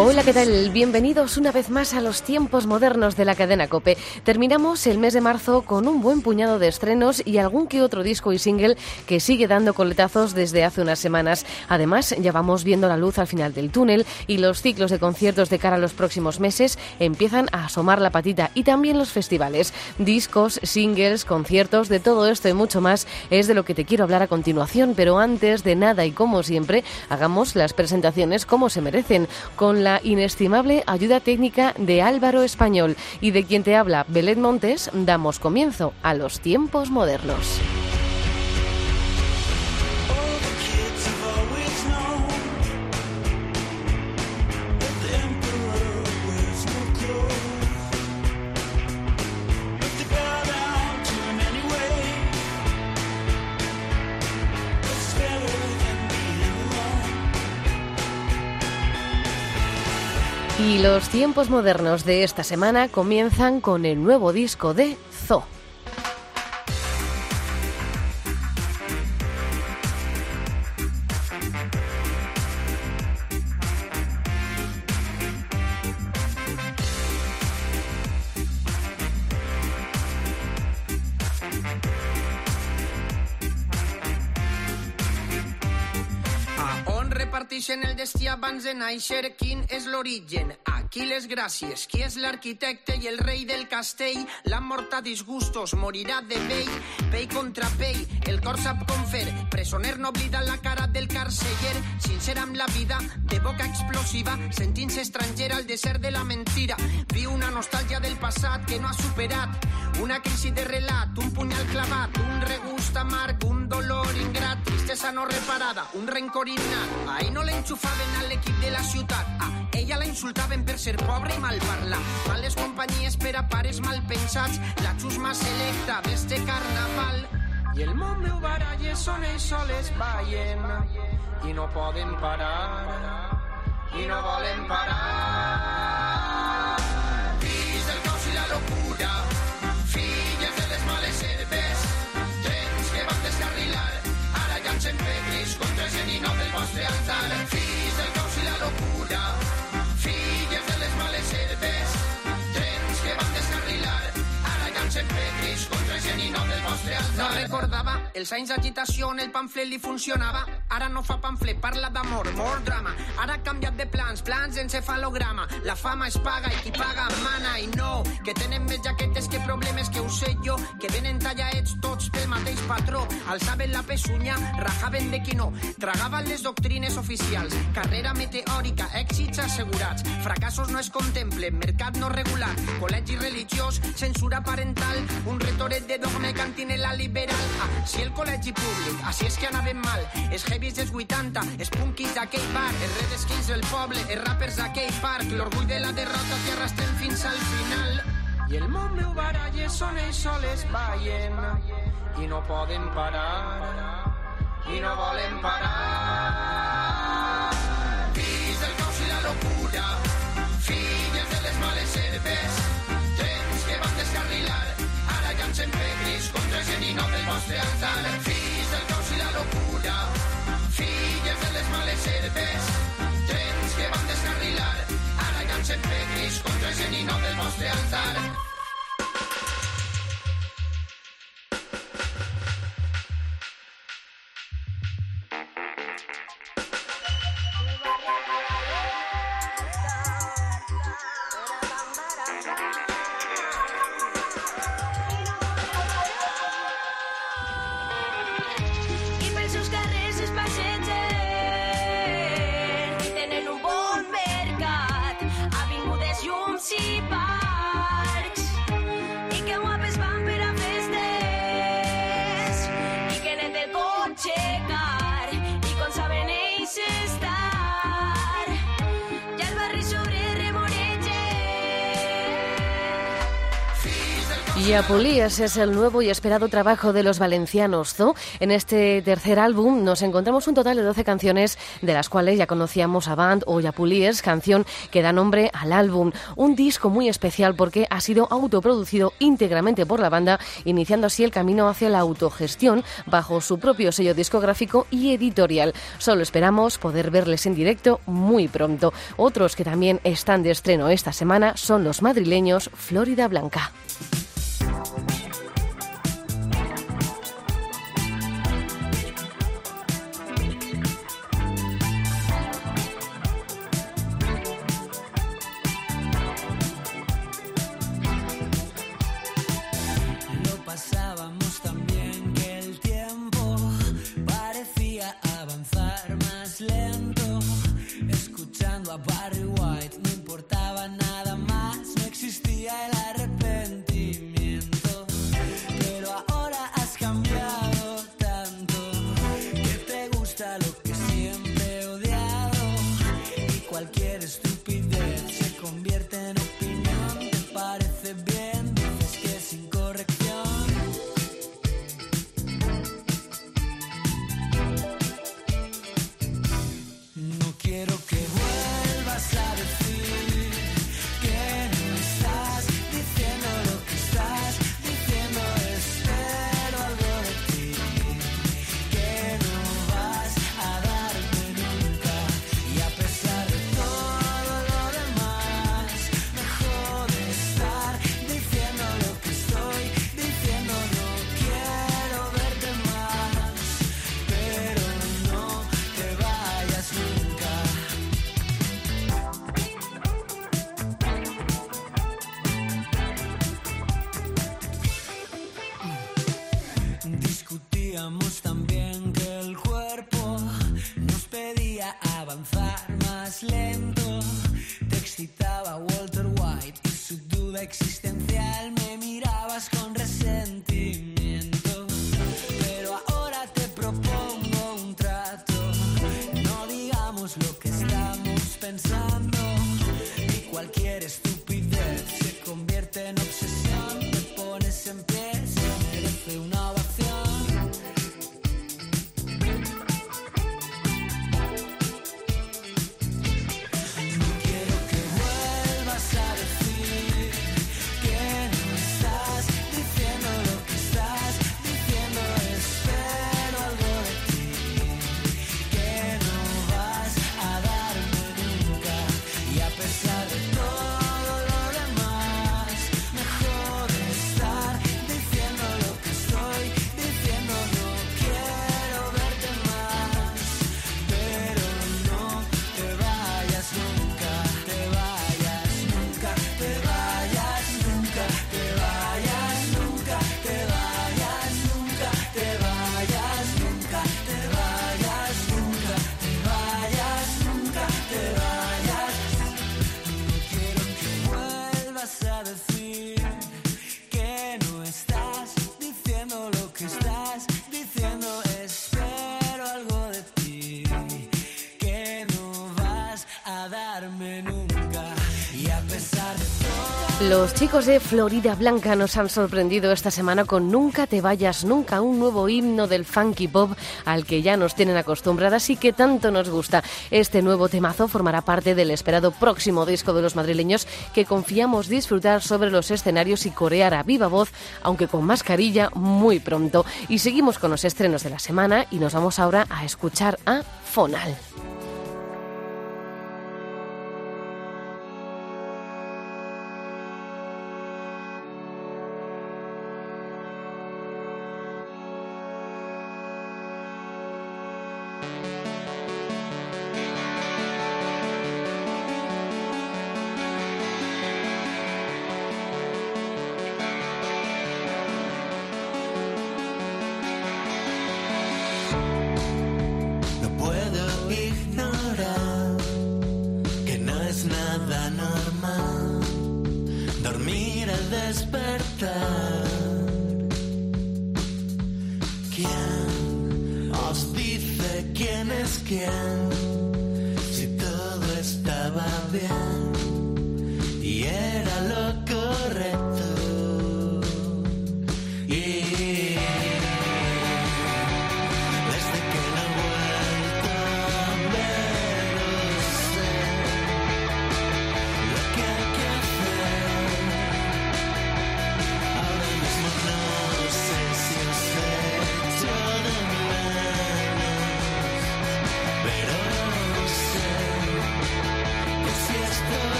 Hola, ¿qué tal? Bienvenidos una vez más a los tiempos modernos de la cadena Cope. Terminamos el mes de marzo con un buen puñado de estrenos y algún que otro disco y single que sigue dando coletazos desde hace unas semanas. Además, ya vamos viendo la luz al final del túnel y los ciclos de conciertos de cara a los próximos meses empiezan a asomar la patita y también los festivales. Discos, singles, conciertos, de todo esto y mucho más es de lo que te quiero hablar a continuación, pero antes de nada y como siempre, hagamos las presentaciones como se merecen, con la inestimable ayuda técnica de Álvaro Español y de quien te habla Belén Montes, damos comienzo a los tiempos modernos. Y los tiempos modernos de esta semana comienzan con el nuevo disco de Zo. en el destí abans de néixer, és l'origen? Aquí les gràcies, qui és l'arquitecte i el rei del castell? La mort a disgustos, morirà de vell, pell contra pell, el cor sap com fer, presoner no oblida la cara del carceller, sincer amb la vida, de boca explosiva, sentint-se estranger al desert de la mentira, viu una nostàlgia del passat que no ha superat, una crisi de relat, un punyal clavat, un regust amarg, un dolor ingrat, tristesa no reparada, un rencor innat, ahir no l'enxufaven a l'equip de la ciutat. Ah, ella la insultaven per ser pobre i mal parlar. Males companyies per a pares mal pensats. La xusma selecta d'este carnaval. I el món meu baralles són ells soles ballen i no poden parar i no volen parar. Els anys d'agitació on el pamflet li funcionava. Ara no fa pamflet, parla d'amor, more drama. Ara ha canviat de plans, plans encefalograma. La fama es paga i qui paga mana. I no, que tenen més jaquetes que problemes que ho sé jo, que venen tallaets tots pel mateix patró. Alçaven la pesunya, rajaven de qui no. Tragaven les doctrines oficials. Carrera meteòrica, èxits assegurats. Fracassos no es contemplen, mercat no regulat. Col·legi religiós, censura parental. Un retoret de dogme cantinela liberal. Ah, si el col·legi públic, així és que anaven mal. Els heavies dels 80, els punkis d'aquell bar, els redskins del poble, els rappers d'aquell parc, l'orgull de la derrota que arrastrem fins al final. I el món meu baralles són ells soles ballen i no poden parar i no volen parar. Fills del caos i la locura, filles de les males herbes, trens que van descarrilar, ara llancen pedris contra el geninot del vostre altar. Fills del caos i la locura, herbes, trens que van descarrilar, ara llancen pedris contra el geninot del vostre altar. Y Apolías es el nuevo y esperado trabajo de los valencianos Zoo. En este tercer álbum nos encontramos un total de 12 canciones, de las cuales ya conocíamos a Band o Yapulíes, canción que da nombre al álbum. Un disco muy especial porque ha sido autoproducido íntegramente por la banda, iniciando así el camino hacia la autogestión bajo su propio sello discográfico y editorial. Solo esperamos poder verles en directo muy pronto. Otros que también están de estreno esta semana son los madrileños Florida Blanca. Bye. Los chicos de Florida Blanca nos han sorprendido esta semana con Nunca te vayas nunca, un nuevo himno del funky pop al que ya nos tienen acostumbradas y que tanto nos gusta. Este nuevo temazo formará parte del esperado próximo disco de los madrileños que confiamos disfrutar sobre los escenarios y corear a viva voz, aunque con mascarilla, muy pronto. Y seguimos con los estrenos de la semana y nos vamos ahora a escuchar a Fonal.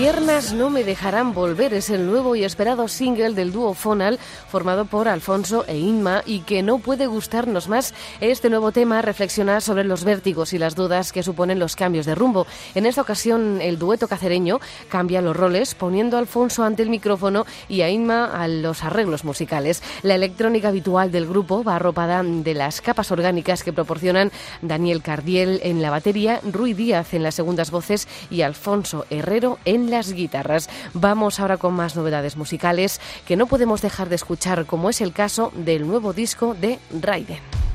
Piernas no me dejarán volver es el nuevo y esperado single del dúo Fonal formado por Alfonso e Inma y que no puede gustarnos más. Este nuevo tema reflexiona sobre los vértigos y las dudas que suponen los cambios de rumbo. En esta ocasión el dueto cacereño cambia los roles poniendo Alfonso ante el micrófono y a Inma a los arreglos musicales. La electrónica habitual del grupo va arropada de las capas orgánicas que proporcionan Daniel Cardiel en la batería, Rui Díaz en las segundas voces y Alfonso Herrero en las guitarras. Vamos ahora con más novedades musicales que no podemos dejar de escuchar, como es el caso del nuevo disco de Raiden.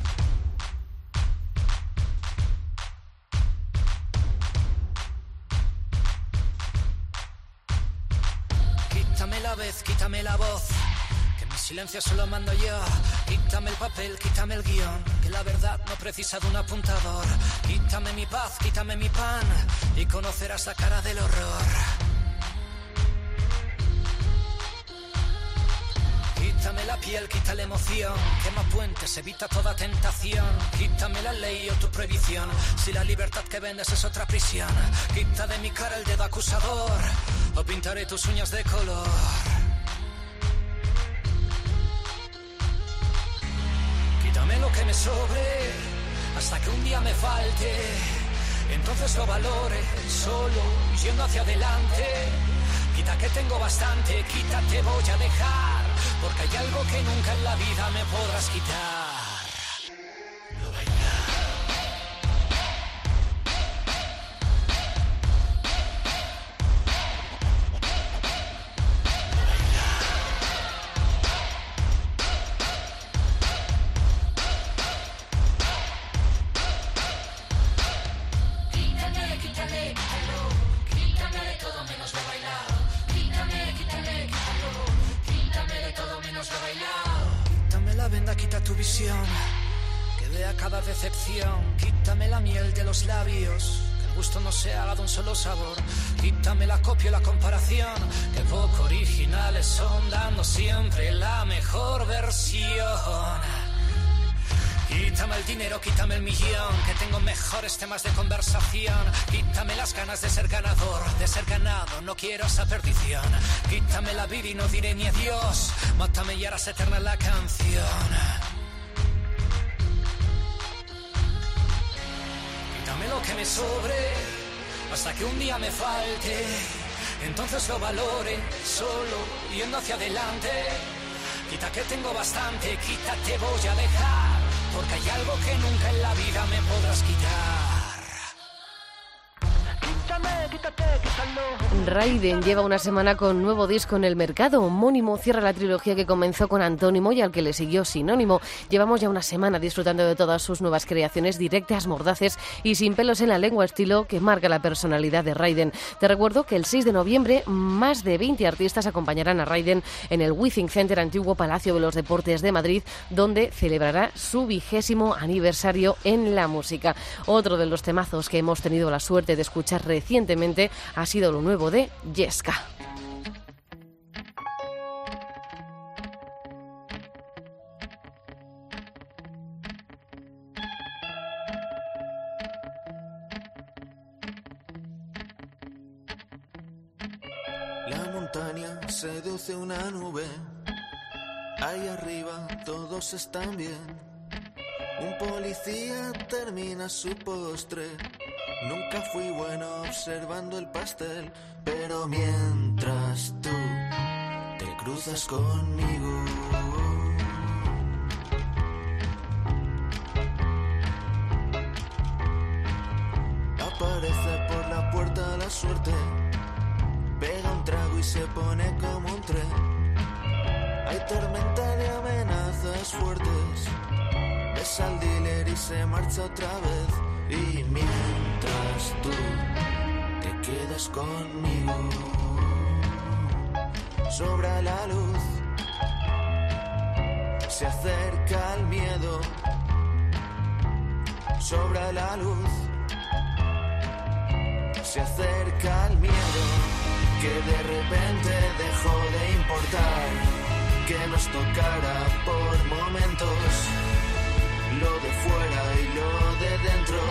Silencio solo mando yo. Quítame el papel, quítame el guion. Que la verdad no precisa de un apuntador. Quítame mi paz, quítame mi pan. Y conocerás la cara del horror. Quítame la piel, quita la emoción. Quema puentes, evita toda tentación. Quítame la ley o tu prohibición. Si la libertad que vendes es otra prisión. Quita de mi cara el dedo acusador. O pintaré tus uñas de color. Quítame lo que me sobre. Hasta que un día me falte. Entonces lo valore solo yendo hacia adelante. Quita que tengo bastante, quita te voy a dejar. Porque hay algo que nunca en la vida me podrás quitar. Mejores temas de conversación. Quítame las ganas de ser ganador, de ser ganado, no quiero esa perdición. Quítame la vida y no diré ni adiós, mátame y harás eterna la canción. Quítame lo que me sobre, hasta que un día me falte. Entonces lo valore, solo yendo hacia adelante. Quita que tengo bastante, quita te voy a dejar. Porque hay algo que en la vida me podrás quitar. Raiden lleva una semana con nuevo disco en el mercado. Homónimo cierra la trilogía que comenzó con Antónimo y al que le siguió Sinónimo. Llevamos ya una semana disfrutando de todas sus nuevas creaciones directas, mordaces y sin pelos en la lengua, estilo que marca la personalidad de Raiden. Te recuerdo que el 6 de noviembre más de 20 artistas acompañarán a Raiden en el Withing Center, antiguo Palacio de los Deportes de Madrid, donde celebrará su vigésimo aniversario en la música. Otro de los temazos que hemos tenido la suerte de escuchar recientemente ha sido lo nuevo de Yesca. La montaña seduce una nube. Ahí arriba todos están bien. Un policía termina su postre. Nunca fui bueno observando el pastel, pero mientras tú te cruzas conmigo. Aparece por la puerta la suerte. Pega un trago y se pone como un tren. Hay tormenta de amenazas fuertes. Besa al dealer y se marcha otra vez. Y mientras tú te quedas conmigo, sobra la luz. Se acerca el miedo. Sobra la luz. Se acerca el miedo que de repente dejó de importar, que nos tocara por momentos lo de fuera y lo de dentro.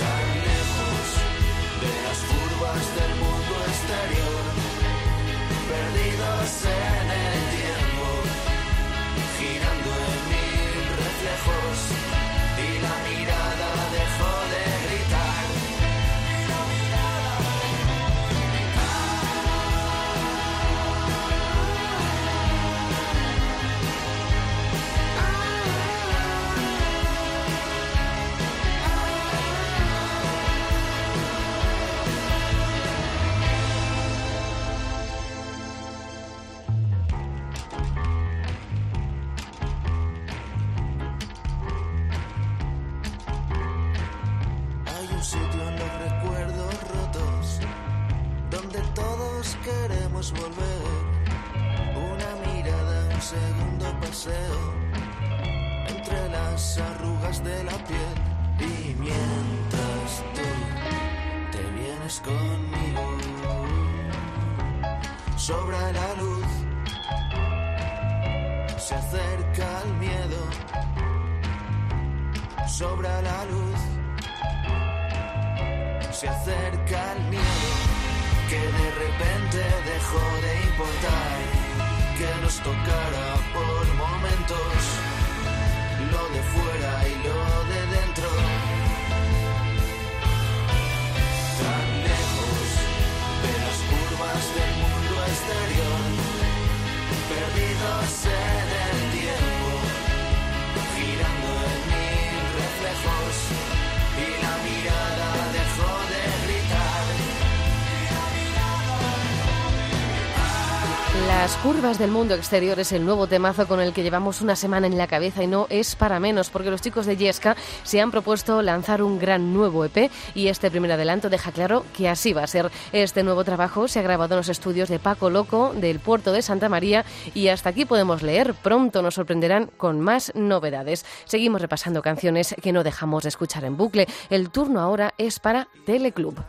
Tan lejos de las curvas del mundo exterior, perdidos en el tiempo, girando en mil reflejos sobra la luz, se acerca el miedo, sobra la luz. Se acerca el miedo que de repente dejó de importar que nos tocara por momentos lo de fuera y lo de dentro exterior perdidos en el tiempo girando en mil reflejos y la mirada Las curvas del mundo exterior es el nuevo temazo con el que llevamos una semana en la cabeza y no es para menos porque los chicos de Yesca se han propuesto lanzar un gran nuevo EP y este primer adelanto deja claro que así va a ser. Este nuevo trabajo se ha grabado en los estudios de Paco Loco del puerto de Santa María y hasta aquí podemos leer. Pronto nos sorprenderán con más novedades. Seguimos repasando canciones que no dejamos de escuchar en bucle. El turno ahora es para Teleclub.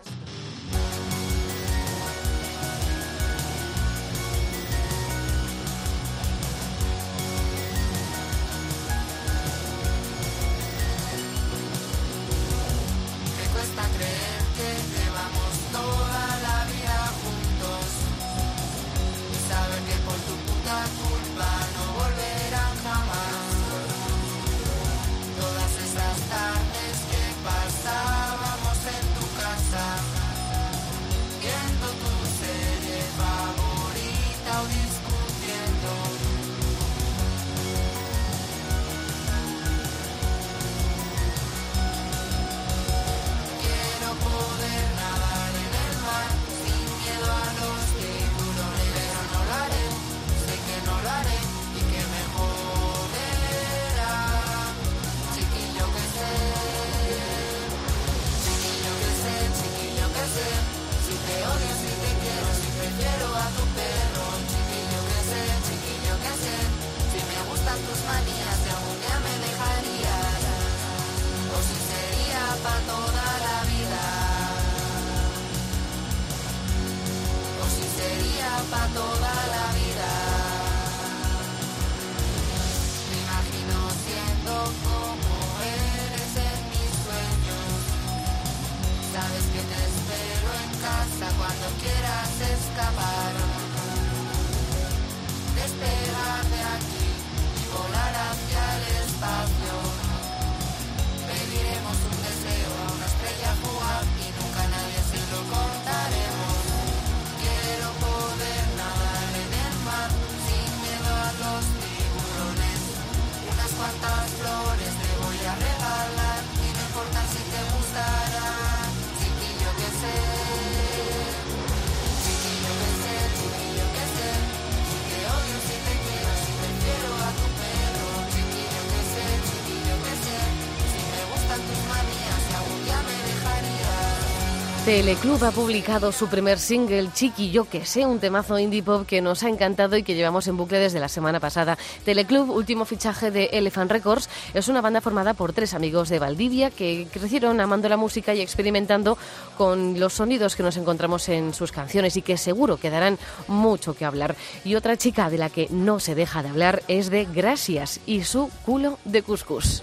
Teleclub ha publicado su primer single, Chiqui Yo Que Sé, un temazo indie pop que nos ha encantado y que llevamos en bucle desde la semana pasada. Teleclub, último fichaje de Elephant Records, es una banda formada por tres amigos de Valdivia que crecieron amando la música y experimentando con los sonidos que nos encontramos en sus canciones y que seguro que darán mucho que hablar. Y otra chica de la que no se deja de hablar es de Gracias y su culo de cuscús.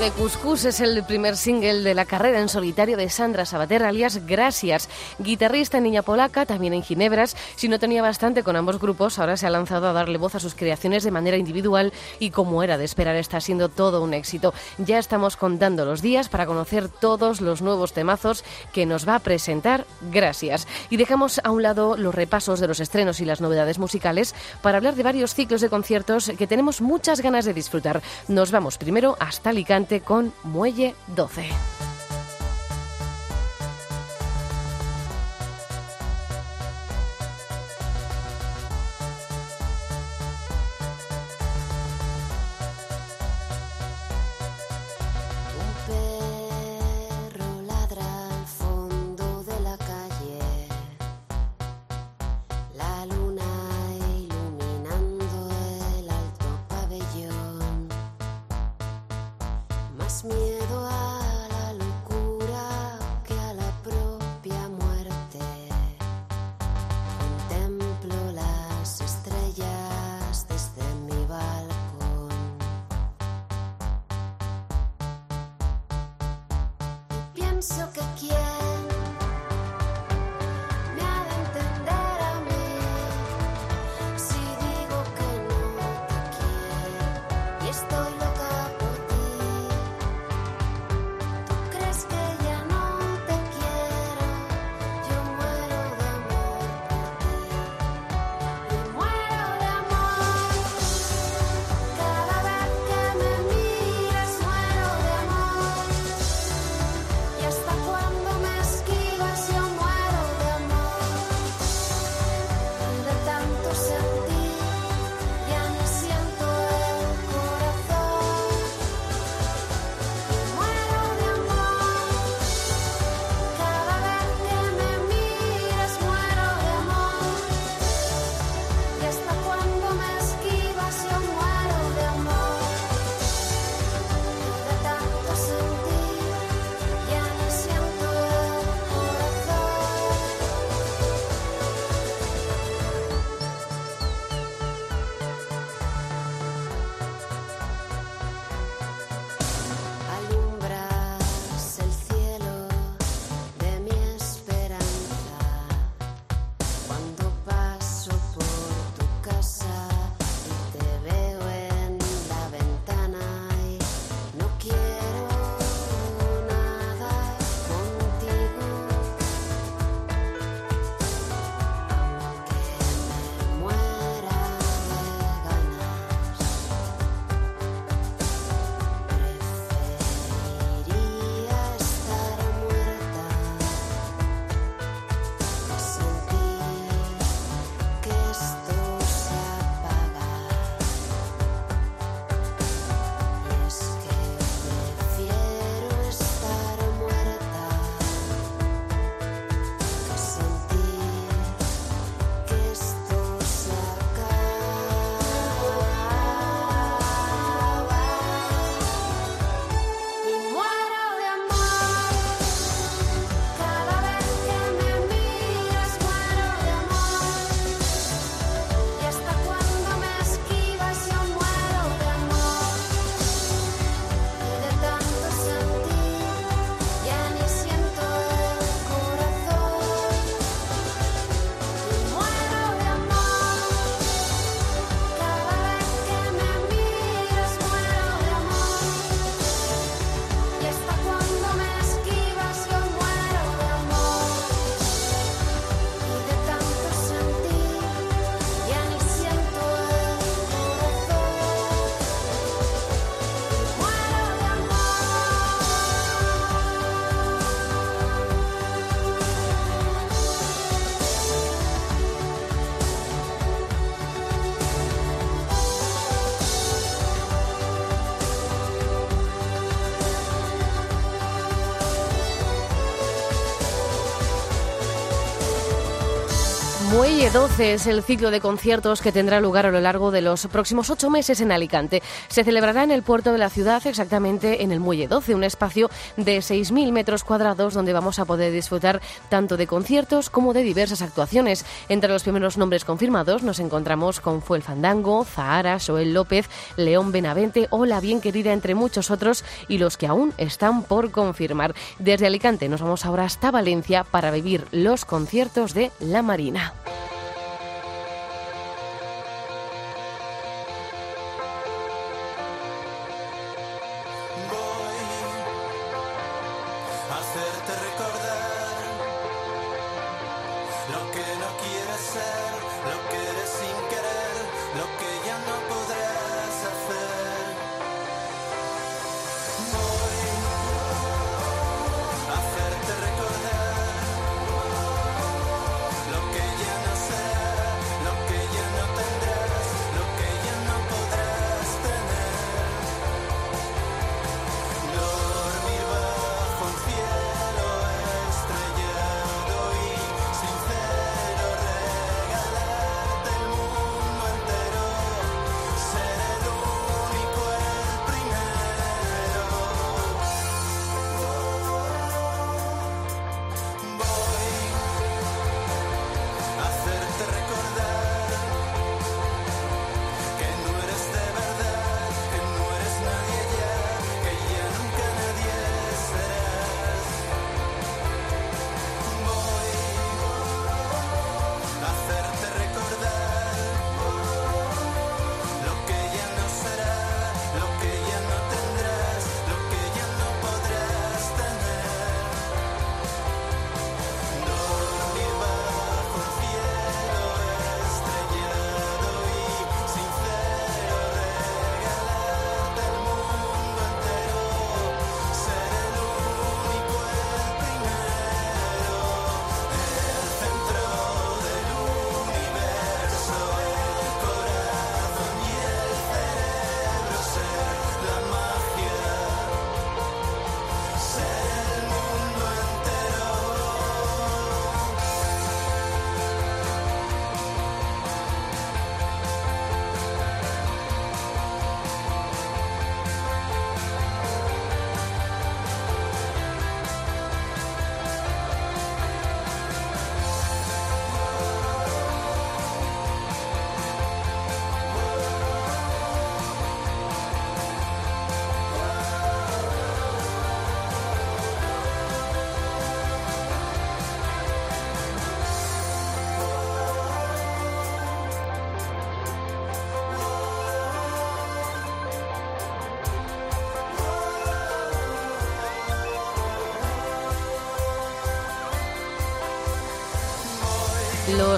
De Cuscús es el primer single de la carrera en solitario de Sandra Sabater, alias Gracias. Guitarrista niña polaca, también en Ginebras. Si no tenía bastante con ambos grupos, ahora se ha lanzado a darle voz a sus creaciones de manera individual y como era de esperar, está siendo todo un éxito. Ya estamos contando los días para conocer todos los nuevos temazos que nos va a presentar Gracias. Y dejamos a un lado los repasos de los estrenos y las novedades musicales para hablar de varios ciclos de conciertos que tenemos muchas ganas de disfrutar. Nos vamos primero hasta Alicante con Muelle 12. Oye 12 es el ciclo de conciertos que tendrá lugar a lo largo de los próximos ocho meses en Alicante. Se celebrará en el puerto de la ciudad, exactamente en el Muelle 12, un espacio de 6.000 metros cuadrados donde vamos a poder disfrutar tanto de conciertos como de diversas actuaciones. Entre los primeros nombres confirmados nos encontramos con Fuel Fandango, Zahara, Joel López, León Benavente o La Bien Querida, entre muchos otros, y los que aún están por confirmar. Desde Alicante nos vamos ahora hasta Valencia para vivir los conciertos de La Marina.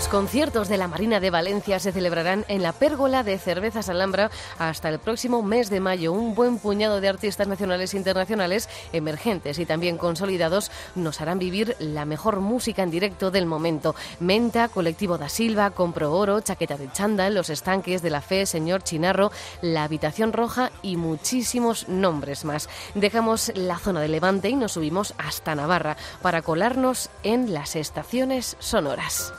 Los conciertos de la Marina de Valencia se celebrarán en la Pérgola de Cervezas Alhambra hasta el próximo mes de mayo. Un buen puñado de artistas nacionales e internacionales, emergentes y también consolidados, nos harán vivir la mejor música en directo del momento. Menta, Colectivo da Silva, Compro Oro, Chaqueta de Chándal, Los Estanques de la Fe, Señor Chinarro, La Habitación Roja y muchísimos nombres más. Dejamos la zona de Levante y nos subimos hasta Navarra para colarnos en las estaciones sonoras.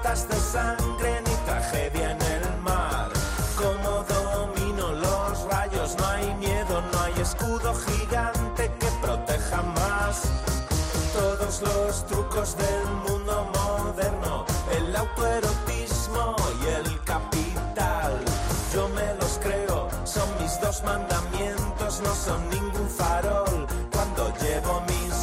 Gotas de sangre ni tragedia en el mar. Como domino los rayos, no hay miedo, no hay escudo gigante que proteja más. Todos los trucos del mundo moderno, el autoerotismo y el capital. Yo me los creo, son mis dos mandamientos, no son ningún farol. Cuando llevo mis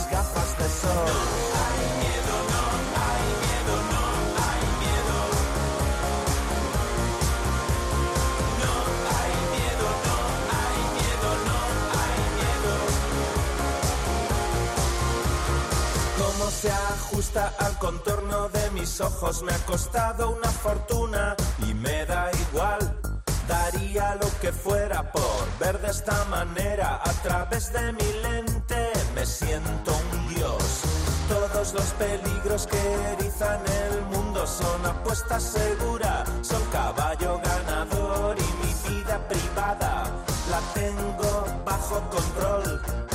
al contorno de mis ojos me ha costado una fortuna y me da igual. Daría lo que fuera por ver de esta manera a través de mi lente. Me siento un dios. Todos los peligros que erizan el mundo son apuesta segura. Son caballo ganador y mi vida privada la tengo bajo control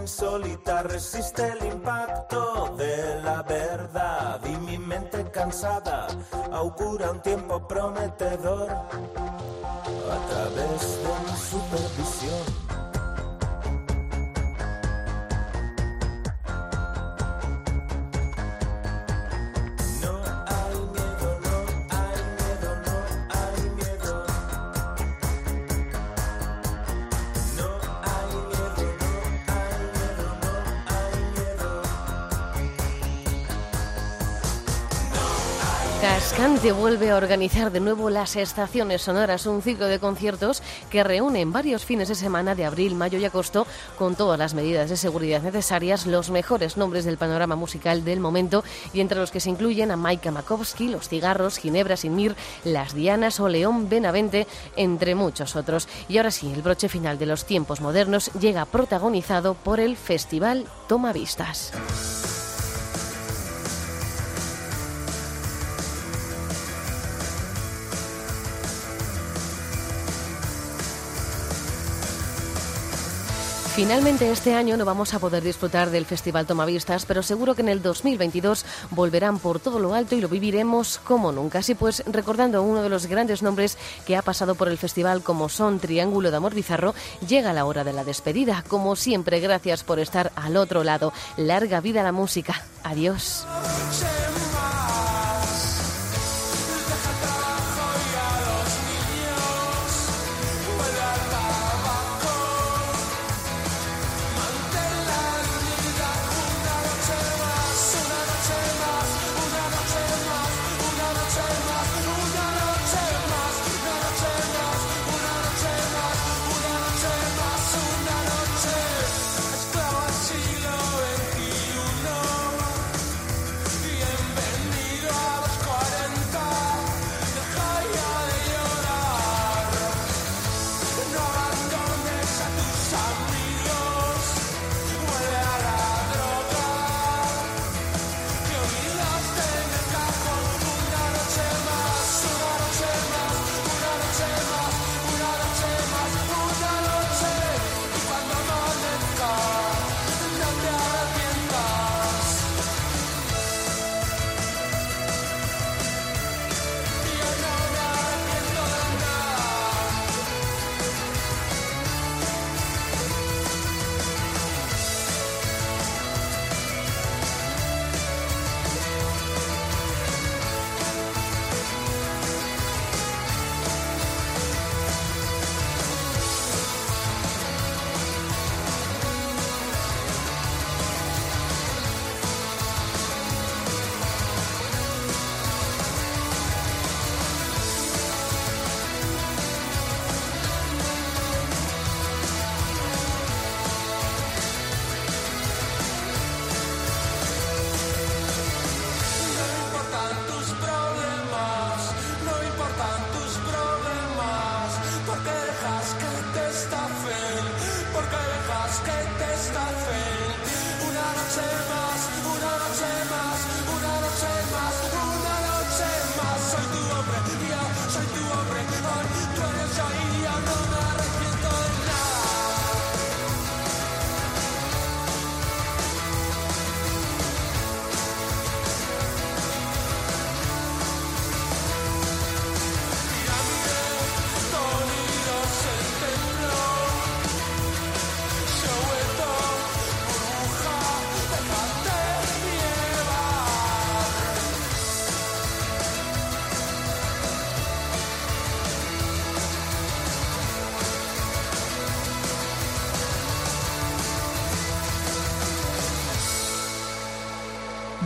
insólita resiste el impacto de la verdad y mi mente cansada augura un tiempo prometedor a través de mi supervisión. Cascante vuelve a organizar de nuevo las estaciones sonoras, un ciclo de conciertos que reúne en varios fines de semana de abril, mayo y agosto con todas las medidas de seguridad necesarias, los mejores nombres del panorama musical del momento y entre los que se incluyen a Maika Makowski, Los Cigarros, Ginebra Sin Mir, Las Dianas o León Benavente, entre muchos otros. Y ahora sí, el broche final de los tiempos modernos llega protagonizado por el Festival Toma Vistas. Finalmente este año no vamos a poder disfrutar del Festival Tomavistas, pero seguro que en el 2022 volverán por todo lo alto y lo viviremos como nunca. Así pues, recordando uno de los grandes nombres que ha pasado por el festival como son Triángulo de Amor Bizarro, llega la hora de la despedida. Como siempre, gracias por estar al otro lado. Larga vida la música. Adiós.